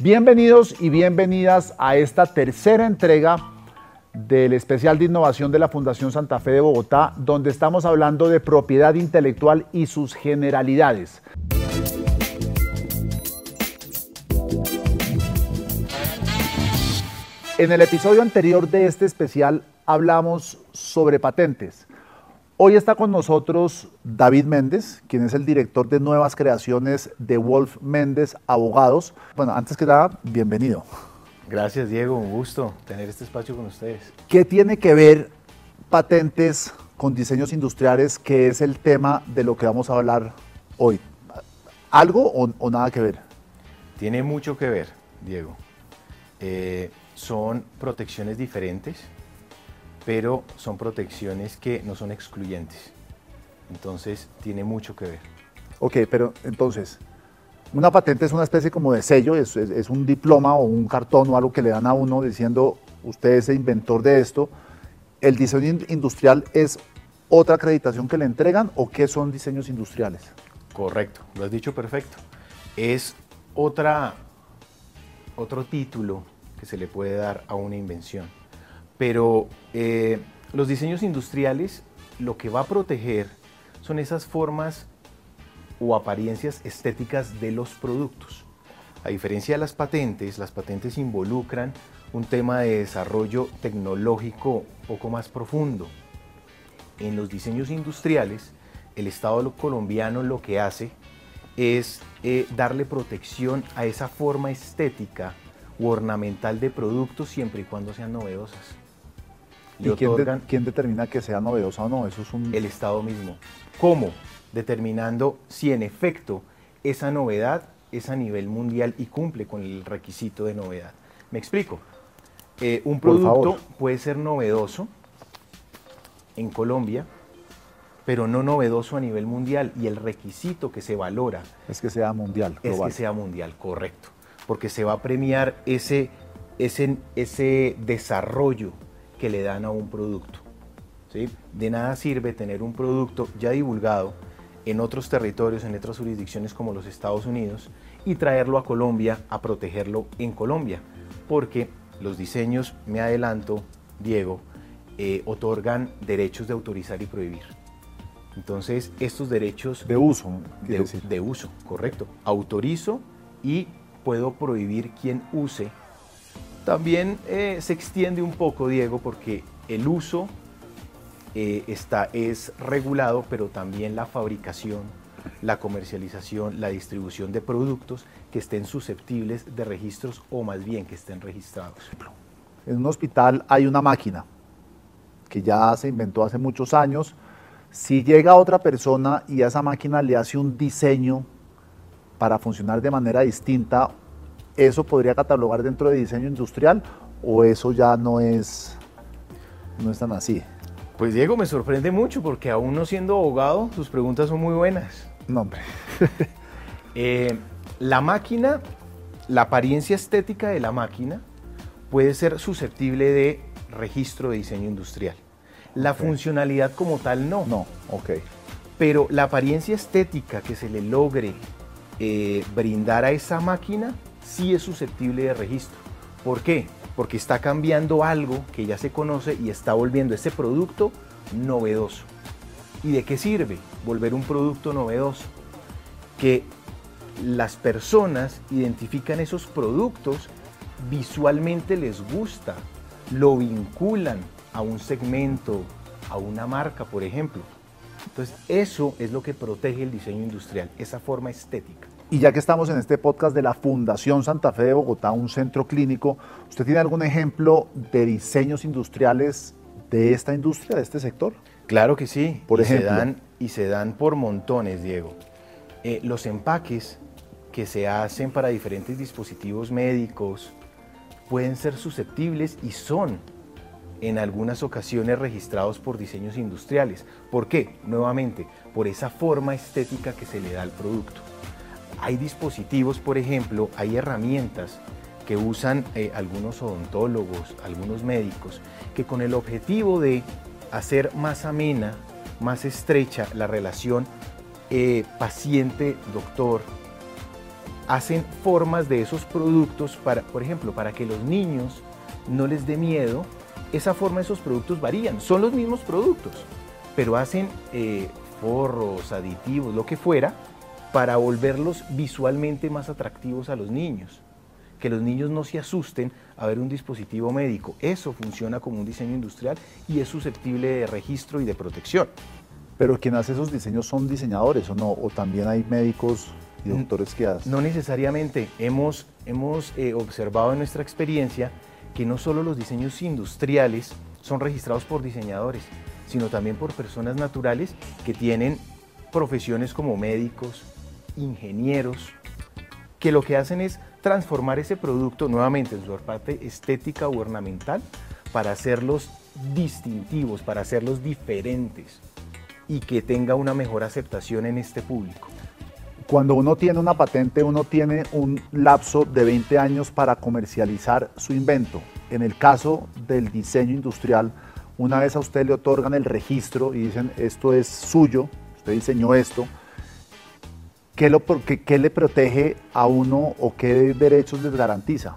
Bienvenidos y bienvenidas a esta tercera entrega del especial de innovación de la Fundación Santa Fe de Bogotá, donde estamos hablando de propiedad intelectual y sus generalidades. En el episodio anterior de este especial hablamos sobre patentes. Hoy está con nosotros David Méndez, quien es el director de nuevas creaciones de Wolf Méndez Abogados. Bueno, antes que nada, bienvenido. Gracias Diego, un gusto tener este espacio con ustedes. ¿Qué tiene que ver patentes con diseños industriales, que es el tema de lo que vamos a hablar hoy? ¿Algo o, nada que ver? Tiene mucho que ver, Diego. Eh, son protecciones diferentes, pero son protecciones que no son excluyentes. Entonces, tiene mucho que ver. Ok, pero entonces, una patente es una especie como de sello, es, un diploma o un cartón o algo que le dan a uno diciendo, usted es el inventor de esto. ¿El diseño industrial es otra acreditación que le entregan o qué son diseños industriales? Correcto, lo has dicho perfecto. Es otra, otro título que se le puede dar a una invención. Pero eh, los diseños industriales lo que va a proteger son esas formas o apariencias estéticas de los productos. A diferencia de las patentes, las patentes involucran un tema de desarrollo tecnológico poco más profundo. En los diseños industriales, el Estado colombiano lo que hace es eh, darle protección a esa forma estética ornamental de productos siempre y cuando sean novedosas. ¿Y quién, determina que sea novedosa o no? Eso es un... El Estado mismo. ¿Cómo? Determinando si en efecto esa novedad es a nivel mundial y cumple con el requisito de novedad. Me explico. Eh, un producto puede ser novedoso en Colombia, pero no novedoso a nivel mundial y el requisito que se valora es que sea mundial. Es que sea mundial, correcto porque se va a premiar ese, ese, ese desarrollo que le dan a un producto. ¿sí? De nada sirve tener un producto ya divulgado en otros territorios, en otras jurisdicciones como los Estados Unidos, y traerlo a Colombia a protegerlo en Colombia, porque los diseños, me adelanto, Diego, eh, otorgan derechos de autorizar y prohibir. Entonces, estos derechos... De uso, de, de uso, correcto. Autorizo y puedo prohibir quien use. También eh, se extiende un poco, Diego, porque el uso eh, está, es regulado, pero también la fabricación, la comercialización, la distribución de productos que estén susceptibles de registros o más bien que estén registrados. En un hospital hay una máquina que ya se inventó hace muchos años. Si llega otra persona y a esa máquina le hace un diseño para funcionar de manera distinta, ¿eso podría catalogar dentro de diseño industrial o eso ya no es, no es tan así? Pues Diego, me sorprende mucho porque aún no siendo abogado, sus preguntas son muy buenas. No, hombre. Eh, la máquina, la apariencia estética de la máquina puede ser susceptible de registro de diseño industrial. La funcionalidad como tal no. No, ok. Pero la apariencia estética que se le logre eh, brindar a esa máquina sí es susceptible de registro. ¿Por qué? Porque está cambiando algo que ya se conoce y está volviendo ese producto novedoso. ¿Y de qué sirve volver un producto novedoso? Que las personas identifican esos productos, visualmente les gusta, lo vinculan a un segmento, a una marca, por ejemplo. Entonces, eso es lo que protege el diseño industrial, esa forma estética. Y ya que estamos en este podcast de la Fundación Santa Fe de Bogotá, un centro clínico, ¿usted tiene algún ejemplo de diseños industriales de esta industria, de este sector? Claro que sí. Por y ejemplo. Se dan, y se dan por montones, Diego. Eh, los empaques que se hacen para diferentes dispositivos médicos pueden ser susceptibles y son en algunas ocasiones registrados por diseños industriales. ¿Por qué? Nuevamente, por esa forma estética que se le da al producto. Hay dispositivos, por ejemplo, hay herramientas que usan eh, algunos odontólogos, algunos médicos, que con el objetivo de hacer más amena, más estrecha la relación eh, paciente-doctor, hacen formas de esos productos, para, por ejemplo, para que los niños no les dé miedo, esa forma esos productos varían, son los mismos productos, pero hacen eh, forros, aditivos, lo que fuera, para volverlos visualmente más atractivos a los niños. Que los niños no se asusten a ver un dispositivo médico. Eso funciona como un diseño industrial y es susceptible de registro y de protección. Pero quien hace esos diseños son diseñadores o no, o también hay médicos y doctores que hacen. No necesariamente. Hemos, hemos eh, observado en nuestra experiencia que no solo los diseños industriales son registrados por diseñadores, sino también por personas naturales que tienen profesiones como médicos, ingenieros, que lo que hacen es transformar ese producto nuevamente en su parte estética o ornamental para hacerlos distintivos, para hacerlos diferentes y que tenga una mejor aceptación en este público. Cuando uno tiene una patente, uno tiene un lapso de 20 años para comercializar su invento. En el caso del diseño industrial, una vez a usted le otorgan el registro y dicen esto es suyo, usted diseñó esto, ¿qué, lo, qué, le protege a uno o qué derechos les garantiza?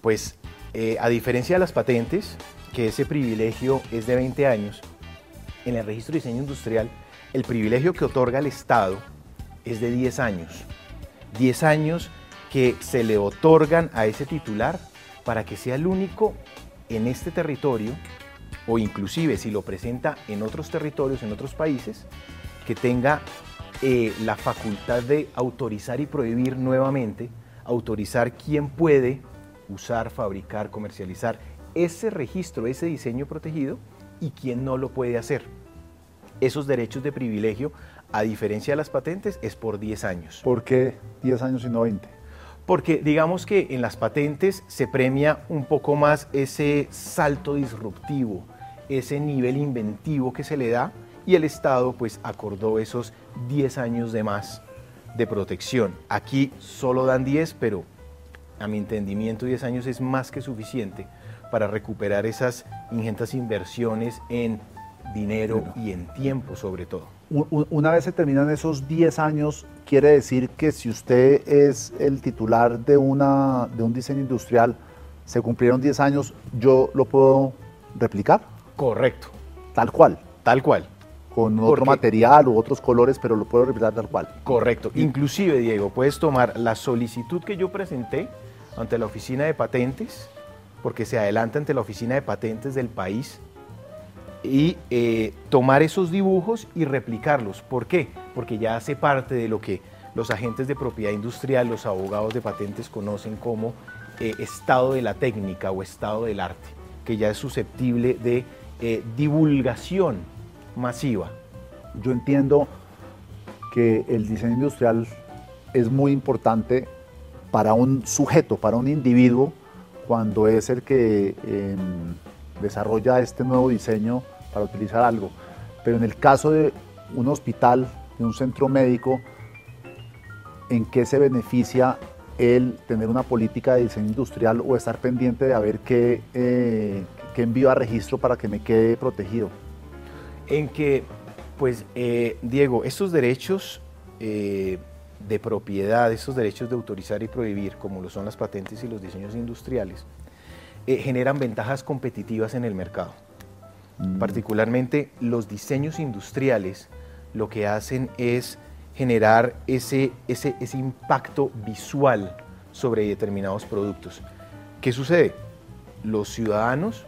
Pues eh, a diferencia de las patentes, que ese privilegio es de 20 años, en el registro de diseño industrial, el privilegio que otorga el Estado es de 10 años. 10 años que se le otorgan a ese titular para que sea el único en este territorio o inclusive si lo presenta en otros territorios, en otros países, que tenga eh, la facultad de autorizar y prohibir nuevamente, autorizar quién puede usar, fabricar, comercializar ese registro, ese diseño protegido y quién no lo puede hacer. Esos derechos de privilegio, a diferencia de las patentes, es por 10 años. ¿Por qué 10 años y no 20? Porque digamos que en las patentes se premia un poco más ese salto disruptivo, ese nivel inventivo que se le da y el Estado pues acordó esos 10 años de más de protección. Aquí solo dan 10, pero a mi entendimiento 10 años es más que suficiente para recuperar esas ingentes inversiones en dinero y en tiempo sobre todo. Una vez se terminan esos 10 años, quiere decir que si usted es el titular de, una, de un diseño industrial, se cumplieron 10 años, yo lo puedo replicar. Correcto. Tal cual. Tal cual. Con otro material u otros colores, pero lo puedo replicar tal cual. Correcto. Inclusive, Diego, puedes tomar la solicitud que yo presenté ante la oficina de patentes, porque se adelanta ante la oficina de patentes del país, y eh, tomar esos dibujos y replicarlos. ¿Por qué? Porque ya hace parte de lo que los agentes de propiedad industrial, los abogados de patentes conocen como eh, estado de la técnica o estado del arte, que ya es susceptible de eh, divulgación masiva. Yo entiendo que el diseño industrial es muy importante para un sujeto, para un individuo, cuando es el que em, desarrolla este nuevo diseño para utilizar algo. Pero en el caso de un hospital, de un centro médico, ¿en qué se beneficia el tener una política de diseño industrial o estar pendiente de a ver qué, eh, ¿Qué envío a registro para que me quede protegido? En que, pues, eh, Diego, estos derechos eh, de propiedad, estos derechos de autorizar y prohibir, como lo son las patentes y los diseños industriales, eh, generan ventajas competitivas en el mercado. Mm. Particularmente los diseños industriales lo que hacen es generar ese, ese, ese impacto visual sobre determinados productos. ¿Qué sucede? Los ciudadanos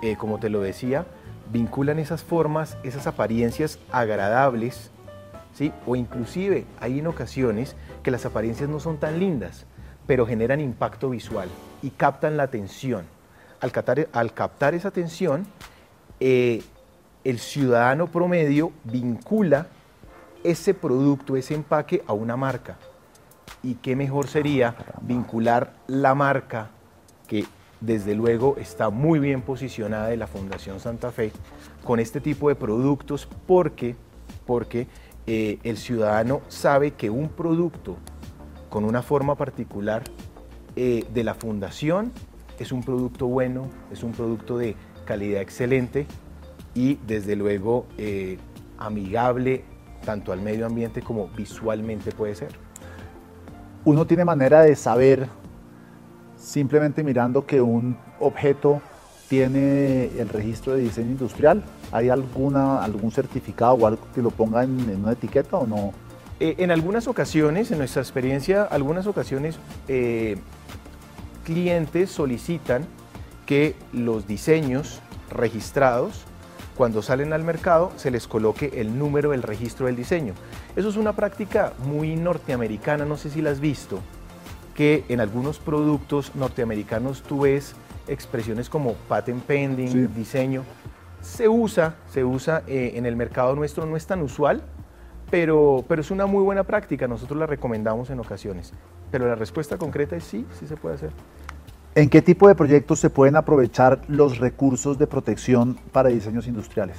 eh, como te lo decía, vinculan esas formas, esas apariencias agradables, ¿sí? o inclusive hay en ocasiones que las apariencias no son tan lindas, pero generan impacto visual y captan la atención. Al captar, esa atención, eh, el ciudadano promedio vincula ese producto, ese empaque a una marca. ¿Y qué mejor sería vincular la marca que desde luego está muy bien posicionada de la Fundación Santa Fe con este tipo de productos porque, porque eh, el ciudadano sabe que un producto con una forma particular eh, de la fundación es un producto bueno, es un producto de calidad excelente y desde luego eh, amigable tanto al medio ambiente como visualmente puede ser. uno tiene manera de saber simplemente mirando que un objeto tiene el registro de diseño industrial? ¿Hay alguna, algún certificado o algo que lo ponga en, una etiqueta o no? Eh, en algunas ocasiones, en nuestra experiencia, algunas ocasiones eh, clientes solicitan que los diseños registrados, cuando salen al mercado, se les coloque el número del registro del diseño. Eso es una práctica muy norteamericana, no sé si la has visto, que en algunos productos norteamericanos tú ves expresiones como patent pending, diseño. Se usa, se usa eh, en el mercado nuestro, no es tan usual, pero, pero es una muy buena práctica, nosotros la recomendamos en ocasiones. Pero la respuesta concreta es sí, sí se puede hacer. ¿En qué tipo de proyectos se pueden aprovechar los recursos de protección para diseños industriales?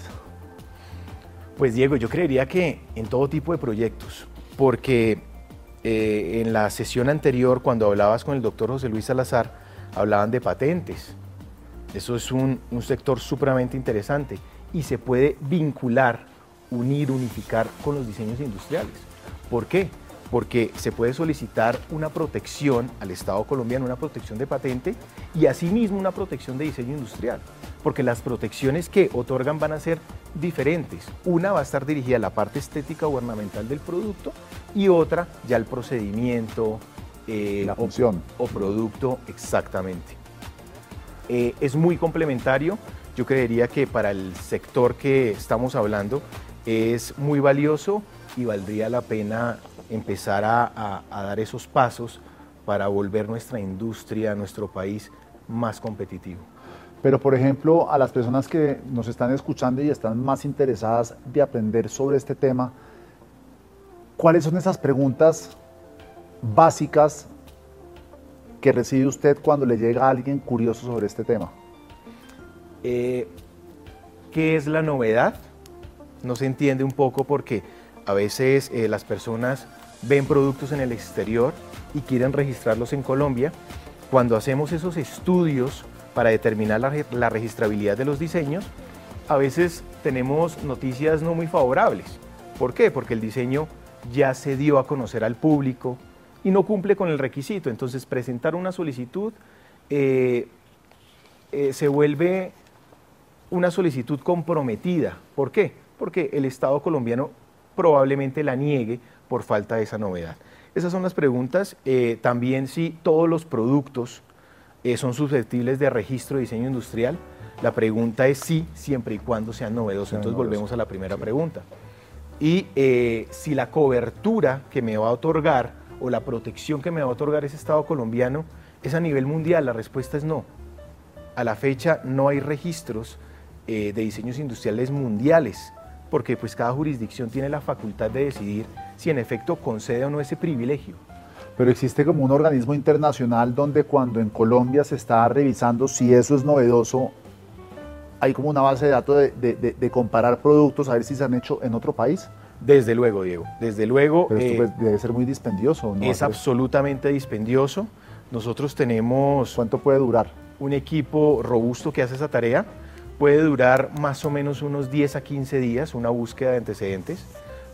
Pues Diego, yo creería que en todo tipo de proyectos, porque eh, en la sesión anterior, cuando hablabas con el doctor José Luis Salazar, hablaban de patentes. Eso es un, un sector supremamente interesante y se puede vincular, unir, unificar con los diseños industriales. ¿Por qué? Porque se puede solicitar una protección al Estado colombiano, una protección de patente y asimismo una protección de diseño industrial, porque las protecciones que otorgan van a ser diferentes. Una va a estar dirigida a la parte estética gubernamental del producto y otra ya al procedimiento, eh, la función o, producto exactamente. Eh, es muy complementario. Yo creería que para el sector que estamos hablando es muy valioso y valdría la pena empezar a, dar esos pasos para volver nuestra industria, nuestro país más competitivo. Pero, por ejemplo, a las personas que nos están escuchando y están más interesadas de aprender sobre este tema, ¿cuáles son esas preguntas básicas que recibe usted cuando le llega a alguien curioso sobre este tema? Eh, ¿Qué es la novedad? No se entiende un poco porque a veces eh, las personas ven productos en el exterior y quieren registrarlos en Colombia. Cuando hacemos esos estudios para determinar la, registrabilidad de los diseños, a veces tenemos noticias no muy favorables. ¿Por qué? Porque el diseño ya se dio a conocer al público y no cumple con el requisito. Entonces, presentar una solicitud eh, eh, se vuelve una solicitud comprometida. ¿Por qué? Porque el Estado colombiano probablemente la niegue por falta de esa novedad. Esas son las preguntas. Eh, también si todos los productos eh, son susceptibles de registro de diseño industrial. La pregunta es sí, siempre y cuando sean novedosos. Entonces volvemos a la primera pregunta. Y eh, si la cobertura que me va a otorgar o la protección que me va a otorgar ese Estado colombiano es a nivel mundial, la respuesta es no. A la fecha no hay registros de diseños industriales mundiales, porque pues cada jurisdicción tiene la facultad de decidir si en efecto concede o no ese privilegio. Pero existe como un organismo internacional donde cuando en Colombia se está revisando si eso es novedoso, hay como una base de datos de, comparar productos a ver si se han hecho en otro país. Desde luego, Diego, desde luego. Pero esto eh, pues, debe ser muy dispendioso. ¿no? Es absolutamente dispendioso. Nosotros tenemos... ¿Cuánto puede durar? Un equipo robusto que hace esa tarea. Puede durar más o menos unos 10 a 15 días una búsqueda de antecedentes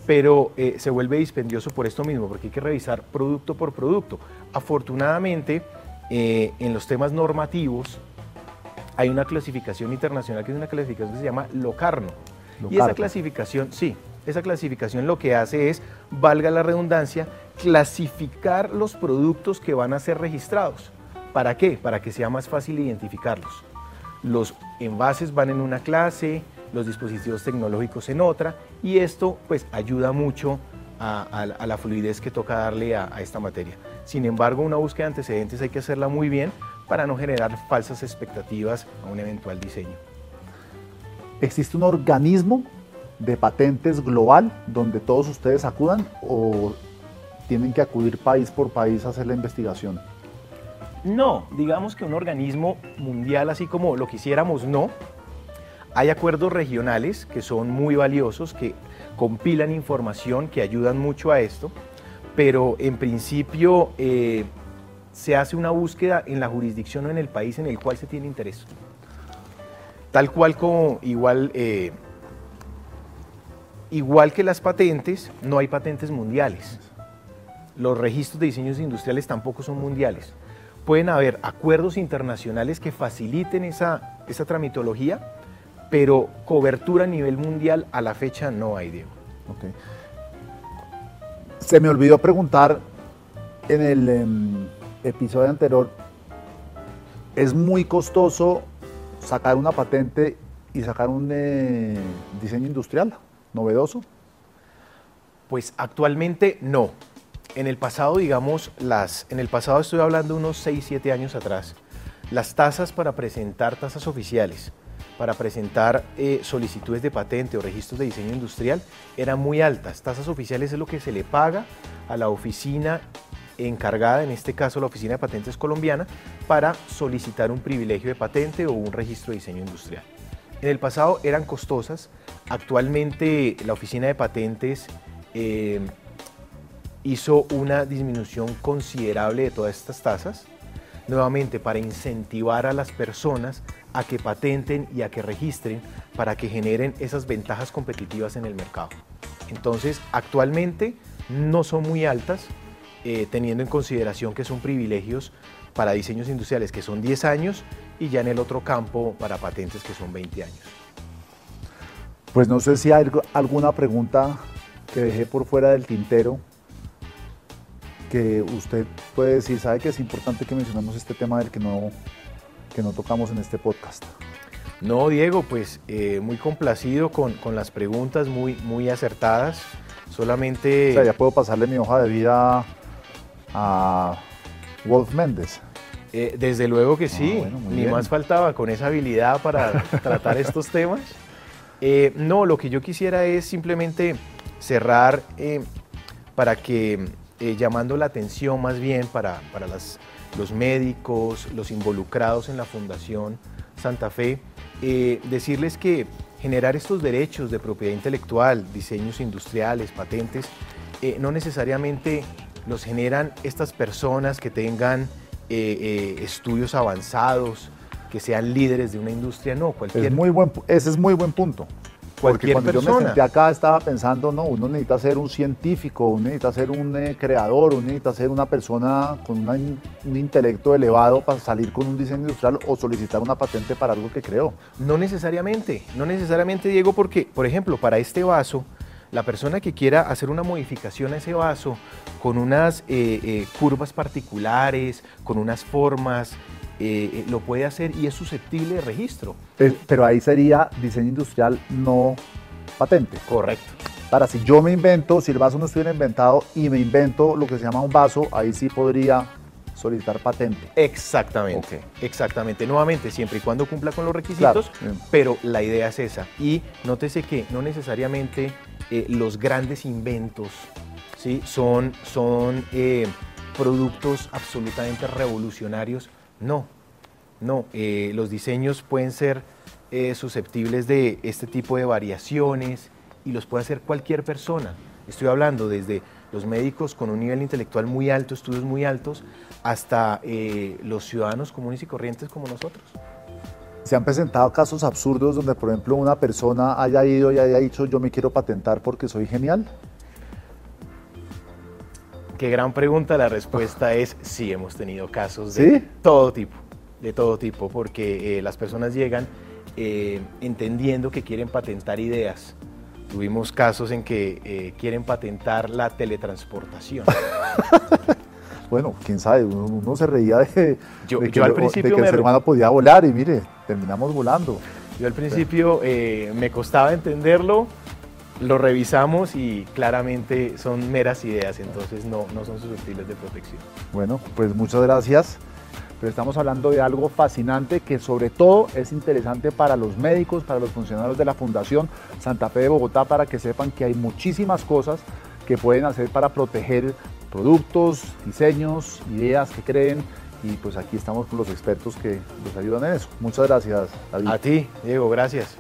pero eh, se vuelve dispendioso por esto mismo, porque hay que revisar producto por producto. Afortunadamente, eh, en los temas normativos hay una clasificación internacional que es una clasificación que se llama Locarno. Y esa clasificación, sí, esa clasificación lo que hace es, valga la redundancia, clasificar los productos que van a ser registrados. ¿Para qué? Para que sea más fácil identificarlos. Los envases van en una clase, los dispositivos tecnológicos en otra y esto pues ayuda mucho a, la fluidez que toca darle a, esta materia. Sin embargo, una búsqueda de antecedentes hay que hacerla muy bien para no generar falsas expectativas a un eventual diseño. ¿Existe un organismo de patentes global donde todos ustedes acudan o tienen que acudir país por país a hacer la investigación? No, digamos que un organismo mundial así como lo quisiéramos, no. Hay acuerdos regionales que son muy valiosos, que compilan información, que ayudan mucho a esto, pero en principio eh, se hace una búsqueda en la jurisdicción o en el país en el cual se tiene interés. Tal cual como igual, eh, igual que las patentes, no hay patentes mundiales. los registros de diseños industriales tampoco son mundiales. Pueden haber acuerdos internacionales que faciliten esa, esa tramitología, pero cobertura a nivel mundial a la fecha no hay, Diego. Okay. Se me olvidó preguntar en el em, episodio anterior, ¿es muy costoso sacar una patente y sacar un eh, diseño industrial novedoso? Pues actualmente no. En el pasado, digamos, las, en el pasado estoy hablando unos 6, 7 años atrás, las tasas para presentar tasas oficiales, para presentar eh, solicitudes de patente o registros de diseño industrial eran muy altas. Tasas oficiales es lo que se le paga a la oficina encargada, en este caso la Oficina de Patentes colombiana, para solicitar un privilegio de patente o un registro de diseño industrial. En el pasado eran costosas, actualmente la Oficina de Patentes eh, hizo una disminución considerable de todas estas tasas, nuevamente para incentivar a las personas a que patenten y a que registren para que generen esas ventajas competitivas en el mercado. Entonces, actualmente no son muy altas, eh, teniendo en consideración que son privilegios para diseños industriales que son 10 años y ya en el otro campo para patentes que son 20 años. Pues no sé si hay alguna pregunta que dejé por fuera del tintero que usted puede decir, sabe que es importante que mencionemos este tema del que no, que no tocamos en este podcast. No, Diego, pues eh, muy complacido con, con, las preguntas, muy, muy acertadas. Solamente... O sea, ya puedo pasarle mi hoja de vida a Wolf Méndez. Eh, desde luego que sí, ah, ni más faltaba con esa habilidad para tratar estos temas. Eh, no, lo que yo quisiera es simplemente cerrar para que eh, llamando la atención más bien para, para los médicos, los involucrados en la Fundación Santa Fe, eh, decirles que generar estos derechos de propiedad intelectual, diseños industriales, patentes, eh, no necesariamente los generan estas personas que tengan estudios avanzados, que sean líderes de una industria, no, cualquier... Ese es muy buen punto. Porque cuando yo me senté acá estaba pensando, no, uno necesita ser un científico, uno necesita ser un eh, creador, uno necesita ser una persona con un intelecto elevado para salir con un diseño industrial o solicitar una patente para algo que creó. No necesariamente, no necesariamente, Diego, porque, por ejemplo, para este vaso, la persona que quiera hacer una modificación a ese vaso con unas eh, eh, curvas particulares, con unas formas, eh, eh, lo puede hacer y es susceptible de registro. pero ahí sería diseño industrial no patente. Correcto. Para si yo me invento, si el vaso no estuviera inventado y me invento lo que se llama un vaso, ahí sí podría solicitar patente. Exactamente, exactamente. Nuevamente, siempre y cuando cumpla con los requisitos, pero la idea es esa. Y nótese que no necesariamente eh, los grandes inventos ¿sí? son, son productos absolutamente revolucionarios no, no, eh, los diseños pueden ser eh, susceptibles de este tipo de variaciones y los puede hacer cualquier persona. Estoy hablando desde los médicos con un nivel intelectual muy alto, estudios muy altos, hasta eh, los ciudadanos comunes y corrientes como nosotros. Se han presentado casos absurdos donde, por ejemplo, una persona haya ido y haya dicho yo me quiero patentar porque soy genial. Qué gran pregunta, la respuesta es sí, hemos tenido casos de todo tipo, de todo tipo, porque eh, las personas llegan eh, entendiendo que quieren patentar ideas. Tuvimos casos en que eh, quieren patentar la teletransportación. bueno, quién sabe, uno, se reía de, yo, que, al principio el ser humano podía volar y mire, terminamos volando. Yo al principio me costaba entenderlo, lo revisamos y claramente son meras ideas, entonces no, no son susceptibles de protección. Bueno, pues muchas gracias. Pero estamos hablando de algo fascinante que sobre todo es interesante para los médicos, para los funcionarios de la Fundación Santa Fe de Bogotá, para que sepan que hay muchísimas cosas que pueden hacer para proteger productos, diseños, ideas que creen y pues aquí estamos con los expertos que nos ayudan en eso. Muchas gracias, David. A ti, Diego, gracias.